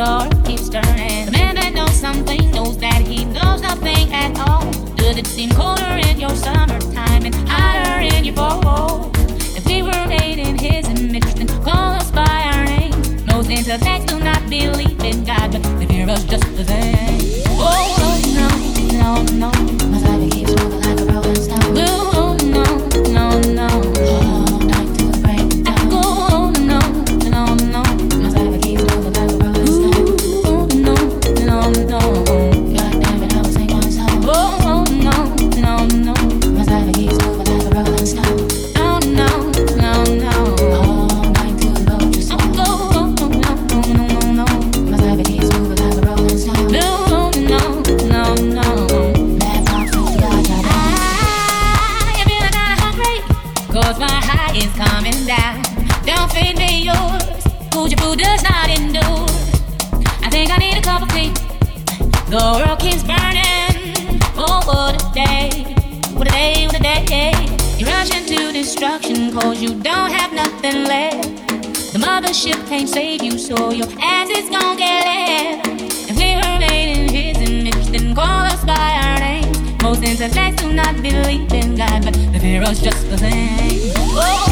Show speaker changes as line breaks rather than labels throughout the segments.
door keeps
turning. The man that knows something knows that he knows nothing at all. Does it seem colder in your summertime and hotter in your fall? If we were made in his image, then call us by our name. Most intellects do not believe in God, but they fear us just the same. Oh, no, no, no. cause you don't have nothing left. The mothership can't save you, so your ass is gonna get left. If we remain in his image, then call us by our names. Most intellects do not believe in God, but the Pharaoh's just the same. Oh.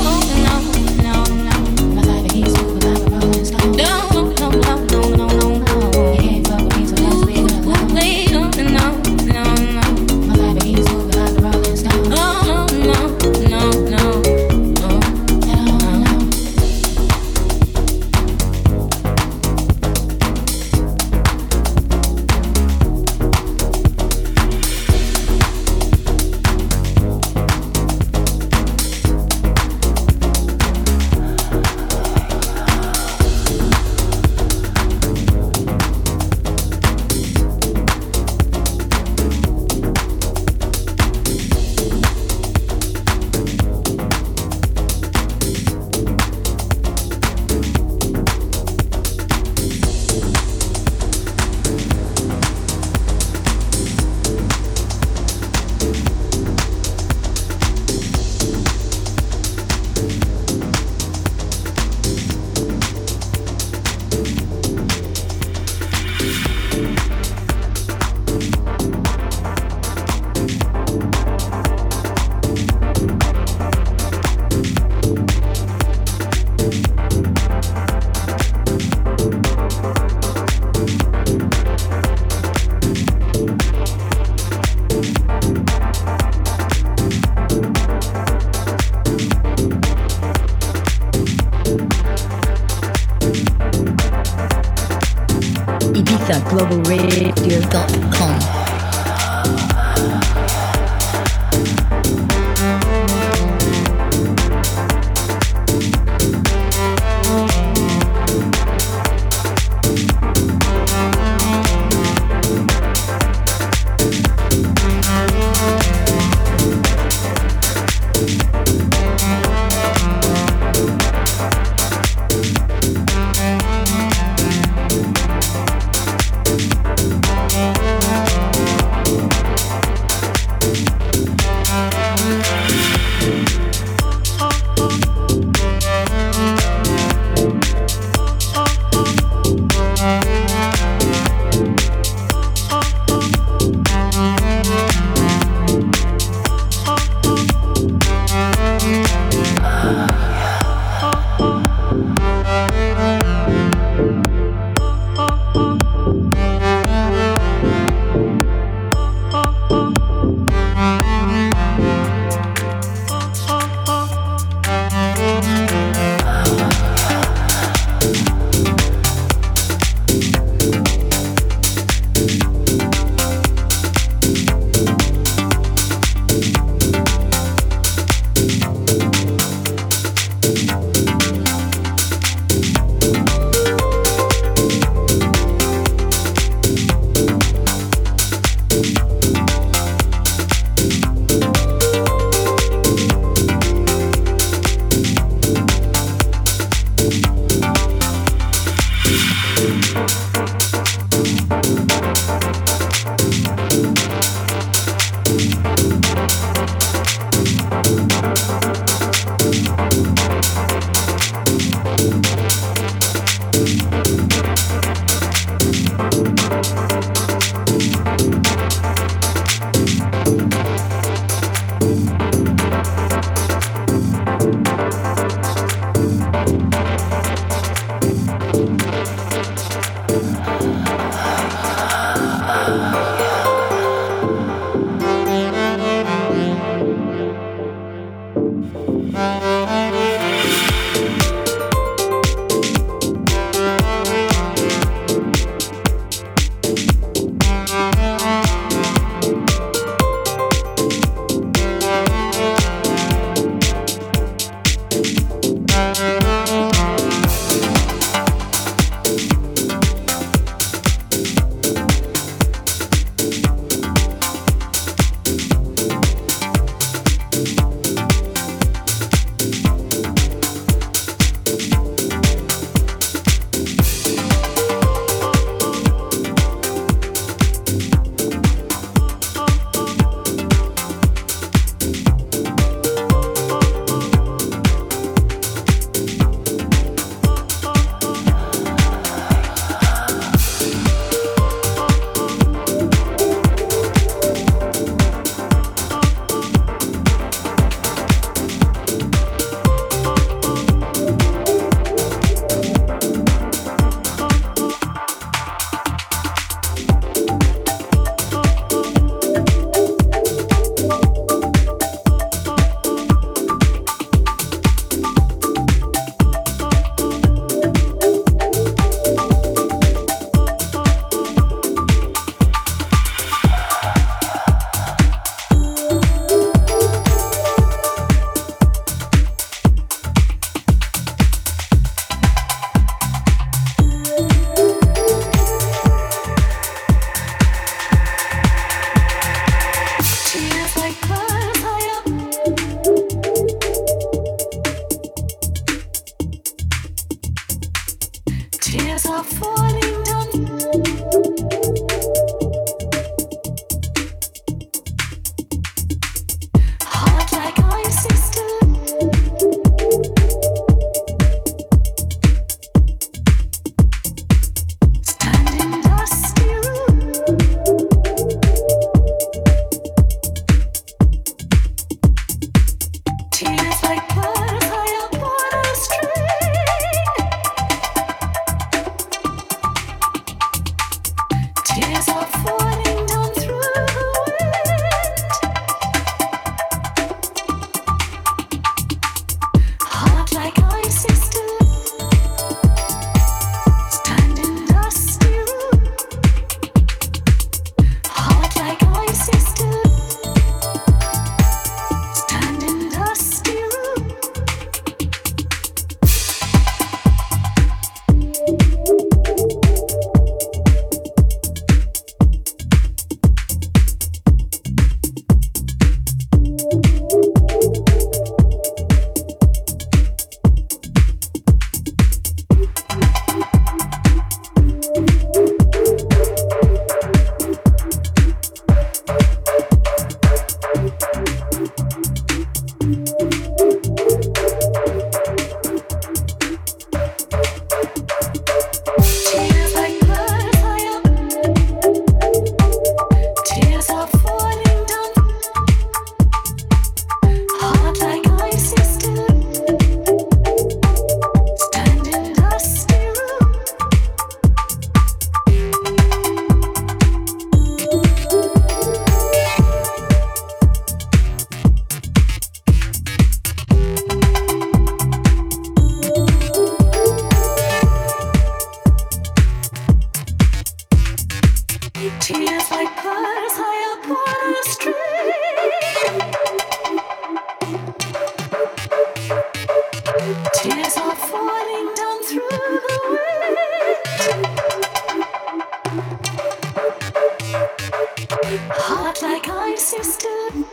like I'm sisters.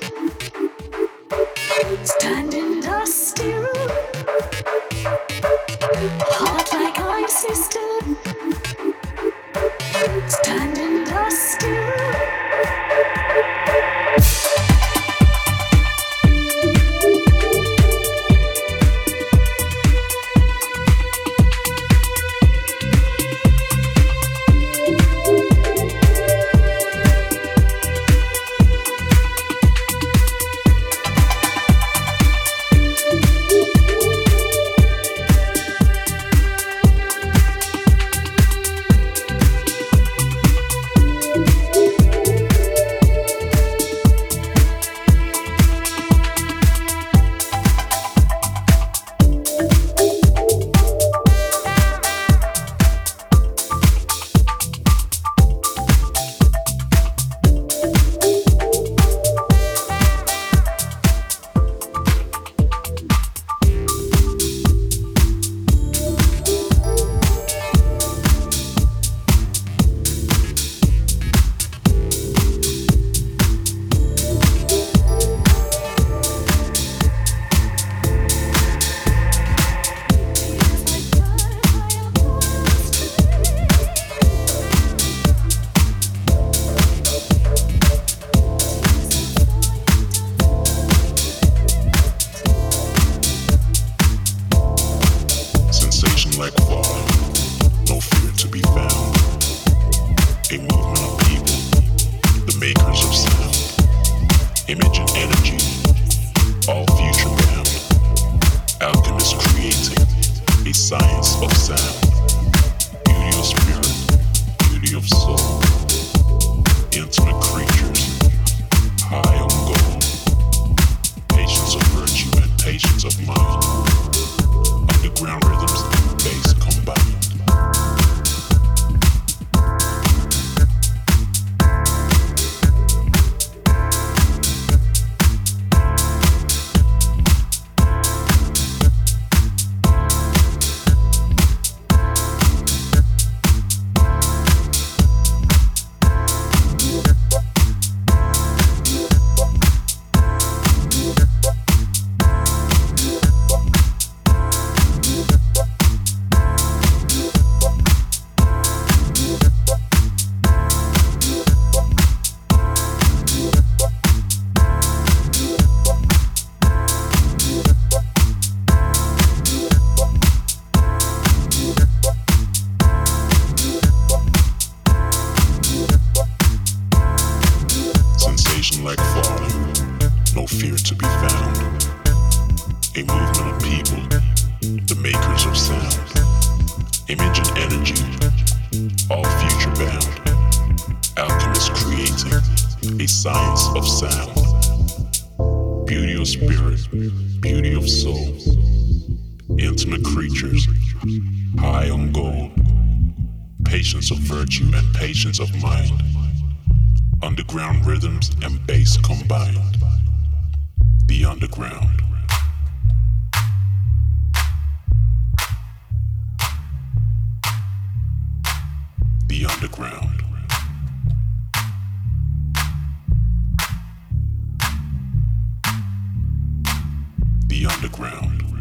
has a
science of sound, beauty of spirit, beauty of soul, intimate creatures, high on gold, patience of virtue and patience of mind, underground rhythms. The underground.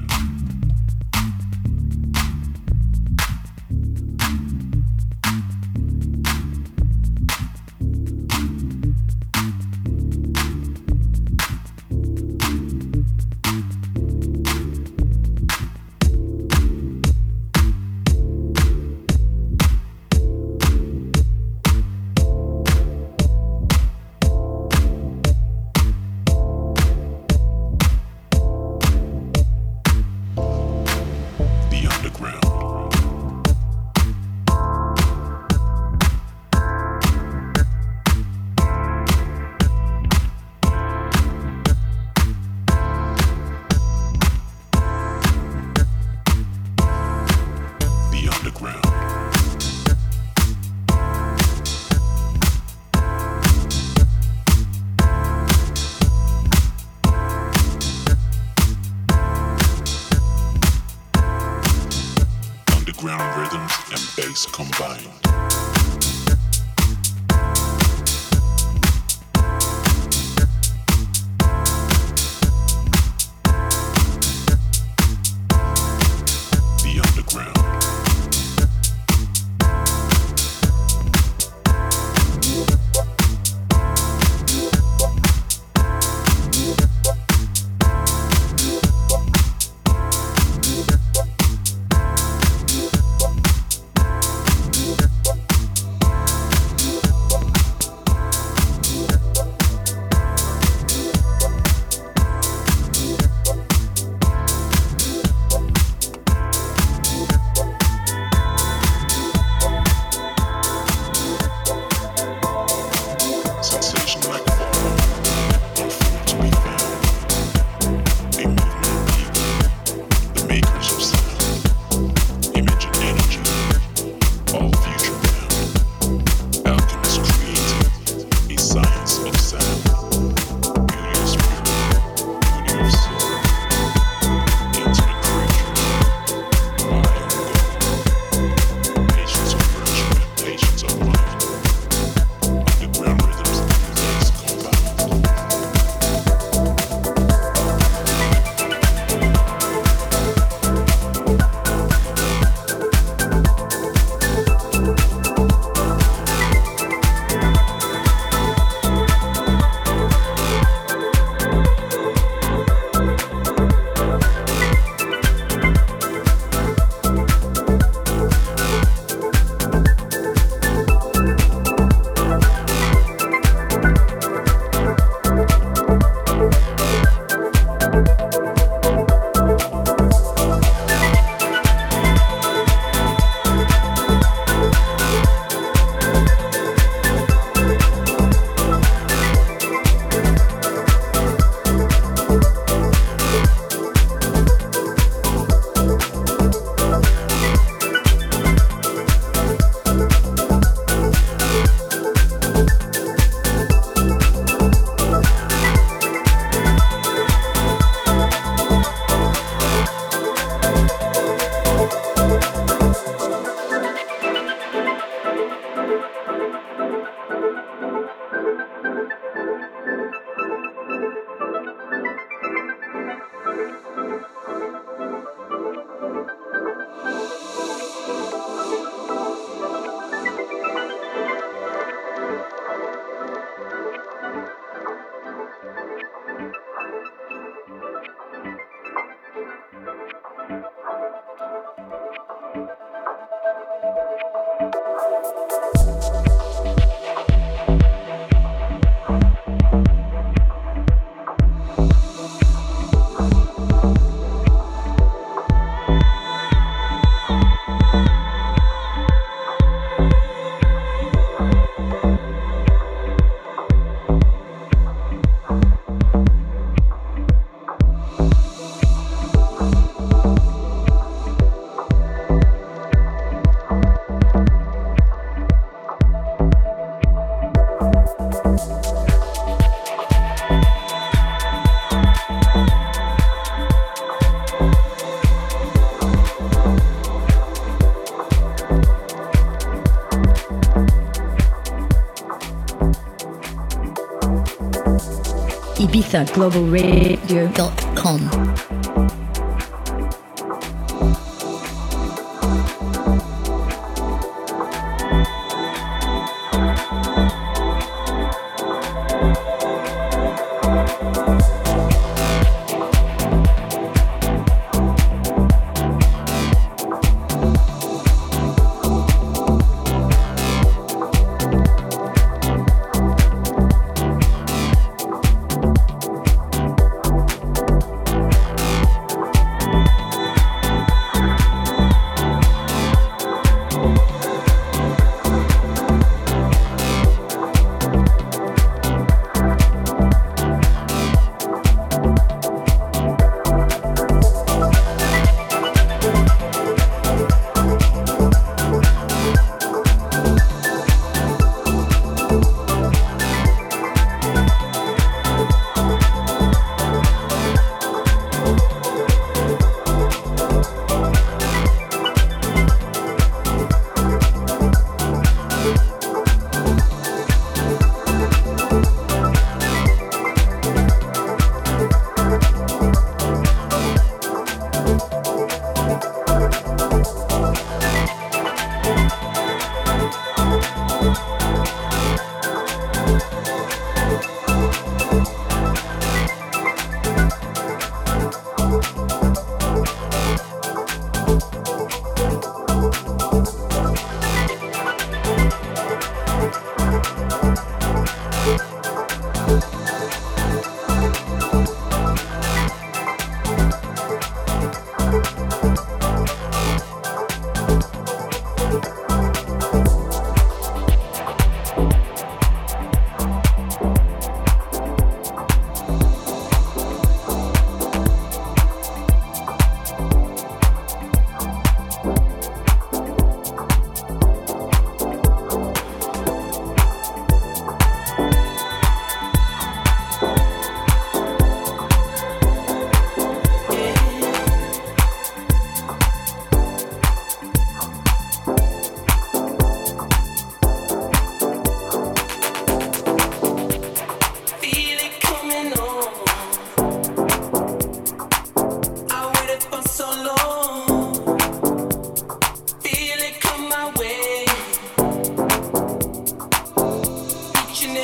www.globalradio.com.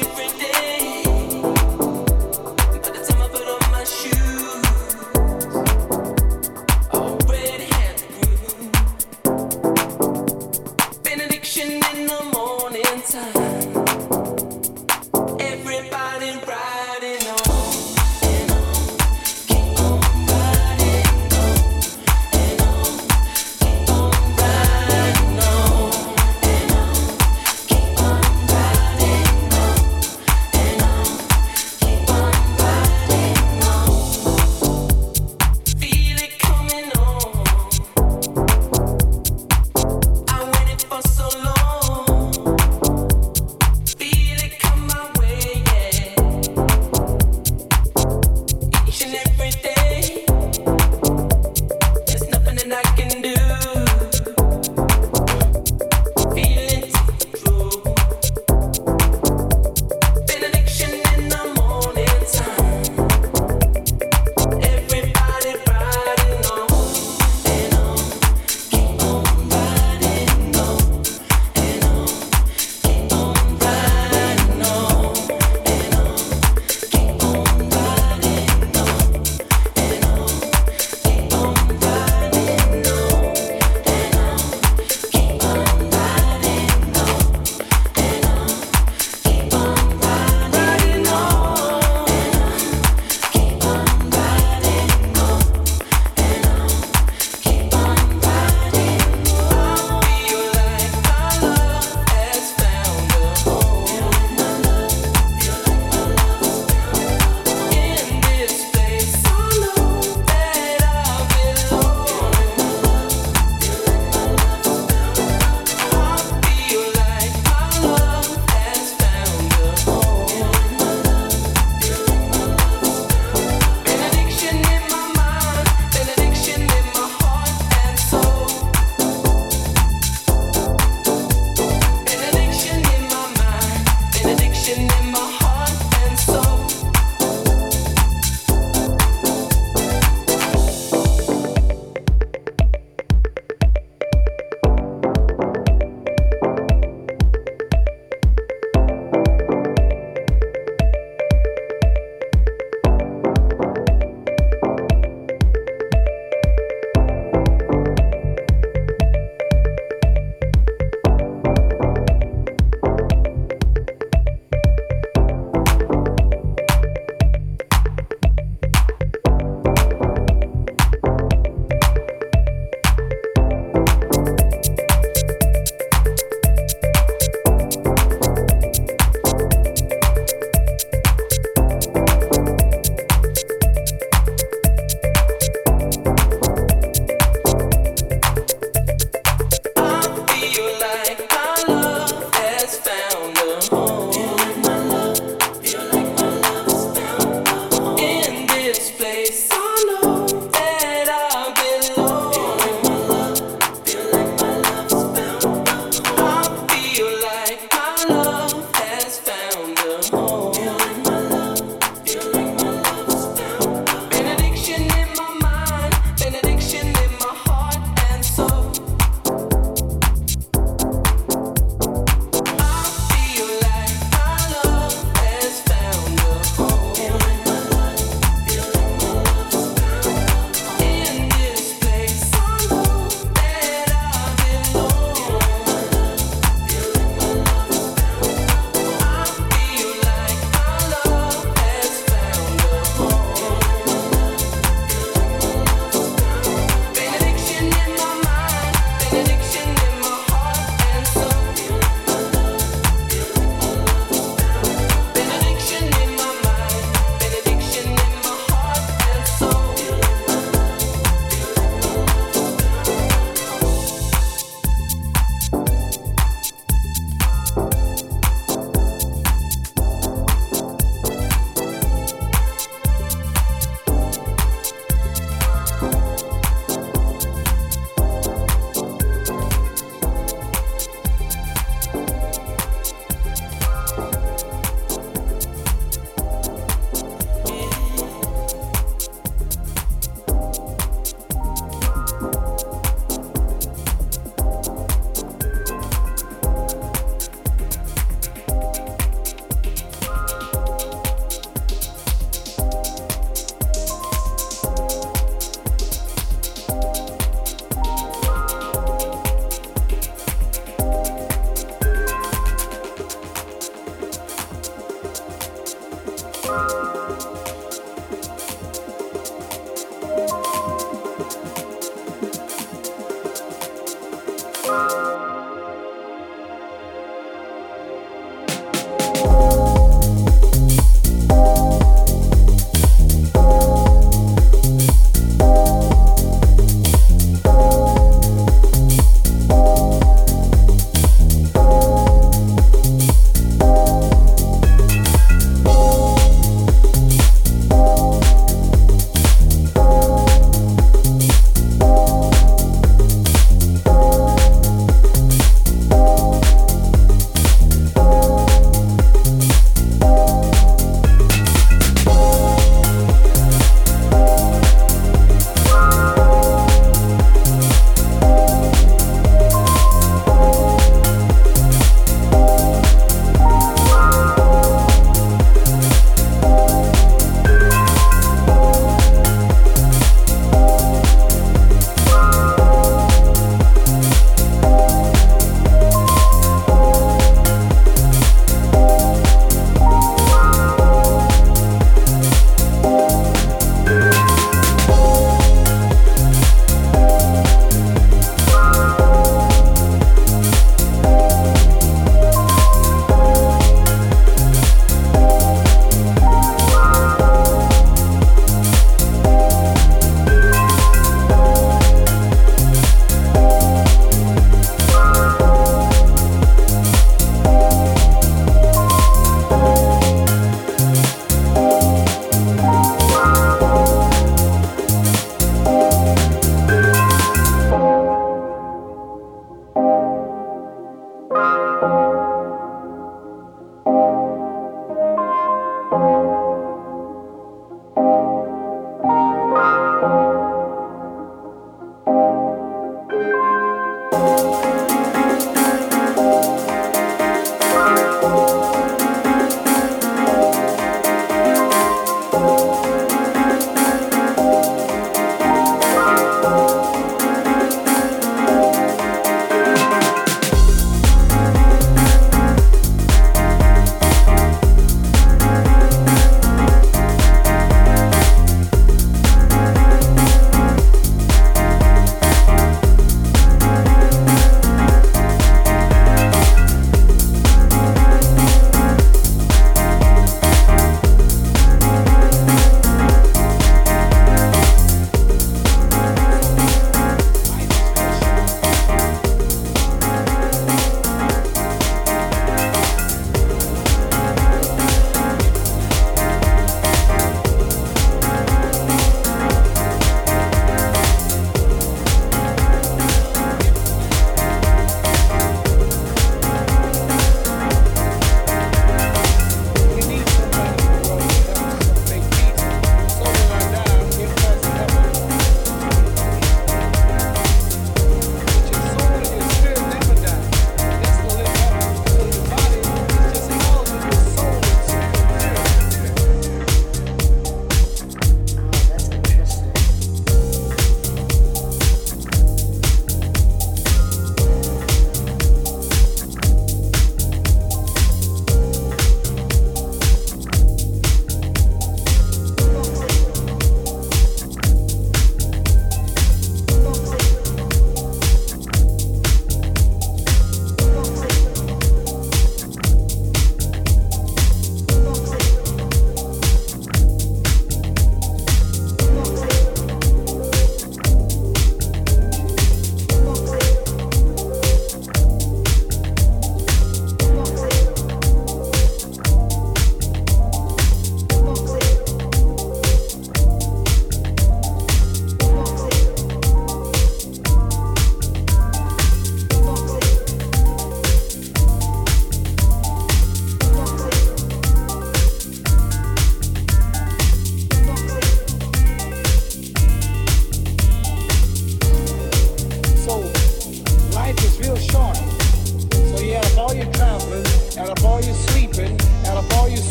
different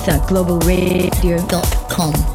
ibizaglobalradio.com